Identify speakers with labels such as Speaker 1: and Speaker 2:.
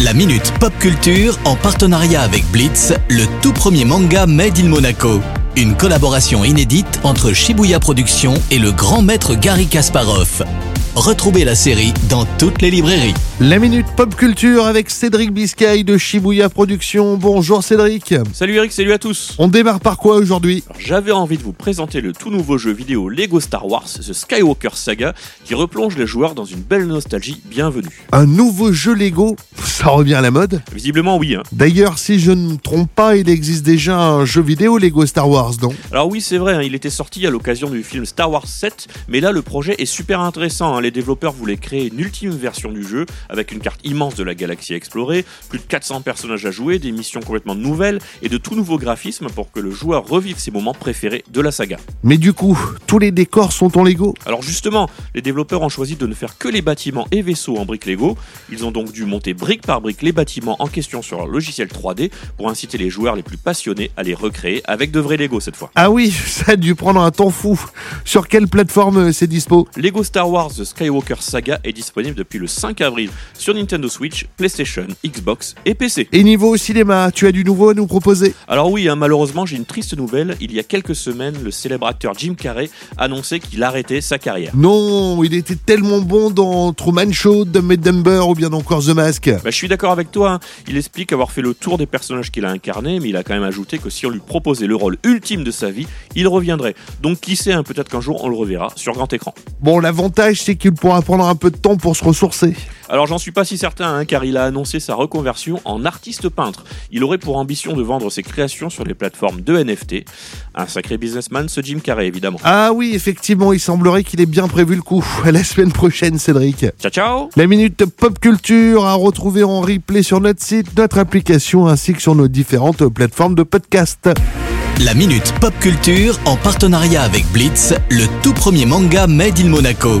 Speaker 1: La Minute Pop Culture en partenariat avec Blitz, le tout premier manga Made in Monaco. Une collaboration inédite entre Shibuya Productions et le grand maître Gary Kasparov. Retrouvez la série dans toutes les librairies.
Speaker 2: La Minute Pop Culture avec Cédric Biscay de Shibuya Productions. Bonjour Cédric.
Speaker 3: Salut Eric, salut à tous.
Speaker 2: On démarre par quoi aujourd'hui?
Speaker 3: J'avais envie de vous présenter le tout nouveau jeu vidéo Lego Star Wars, The Skywalker Saga, qui replonge les joueurs dans une belle nostalgie bienvenue.
Speaker 2: Un nouveau jeu Lego? Ça revient à la mode?
Speaker 3: Visiblement oui. hein.
Speaker 2: D'ailleurs, si je ne me trompe pas, il existe déjà un jeu vidéo Lego Star Wars, non?
Speaker 3: Alors oui, c'est vrai, hein, il était sorti à l'occasion du film Star Wars 7, mais là le projet est super intéressant. hein. Les développeurs voulaient créer une ultime version du jeu avec une carte immense de la galaxie à explorer, plus de 400 personnages à jouer, des missions complètement nouvelles et de tout nouveaux graphismes pour que le joueur revive ses moments préférés de la saga.
Speaker 2: Mais du coup, tous les décors sont en Lego?
Speaker 3: Alors justement, les développeurs ont choisi de ne faire que les bâtiments et vaisseaux en briques Lego. Ils ont donc dû monter brique par brique les bâtiments en question sur leur logiciel 3D pour inciter les joueurs les plus passionnés à les recréer avec de vrais Lego cette fois.
Speaker 2: Ah oui, ça a dû prendre un temps fou. Sur quelle plateforme euh, c'est dispo?
Speaker 3: Lego Star Wars The Skywalker Saga est disponible depuis le 5 avril sur Nintendo Switch, PlayStation, Xbox et PC.
Speaker 2: Et niveau cinéma, tu as du nouveau à nous proposer?
Speaker 3: Alors oui, hein, malheureusement j'ai une triste nouvelle. Il y a quelques semaines, le célèbre acteur Jim Carrey annonçait qu'il arrêtait sa carrière.
Speaker 2: Non, il était tellement bon dans Truman Show, Dumb and Dumber ou bien encore The Mask.
Speaker 3: Bah, je suis d'accord avec toi, hein. il explique avoir fait le tour des personnages qu'il a incarnés, mais il a quand même ajouté que si on lui proposait le rôle ultime de sa vie, il reviendrait. Donc qui sait, hein, peut-être qu'un jour on le reverra sur grand écran.
Speaker 2: Bon, l'avantage c'est qu'il pourra prendre un peu de temps pour se ressourcer.
Speaker 3: Alors j'en suis pas si certain, hein, car il a annoncé sa reconversion en artiste peintre. Il aurait pour ambition de vendre ses créations sur les plateformes de NFT. Un sacré businessman, ce Jim Carrey évidemment.
Speaker 2: Ah oui, effectivement, il semblerait qu'il ait bien prévu le coup. À la semaine prochaine, Cédric.
Speaker 3: Ciao ciao
Speaker 2: La minute pop culture à retrouver en replay sur notre site, notre application ainsi que sur nos différentes plateformes de podcast.
Speaker 1: La Minute Pop Culture en partenariat avec Blitz, le tout premier manga Made in Monaco.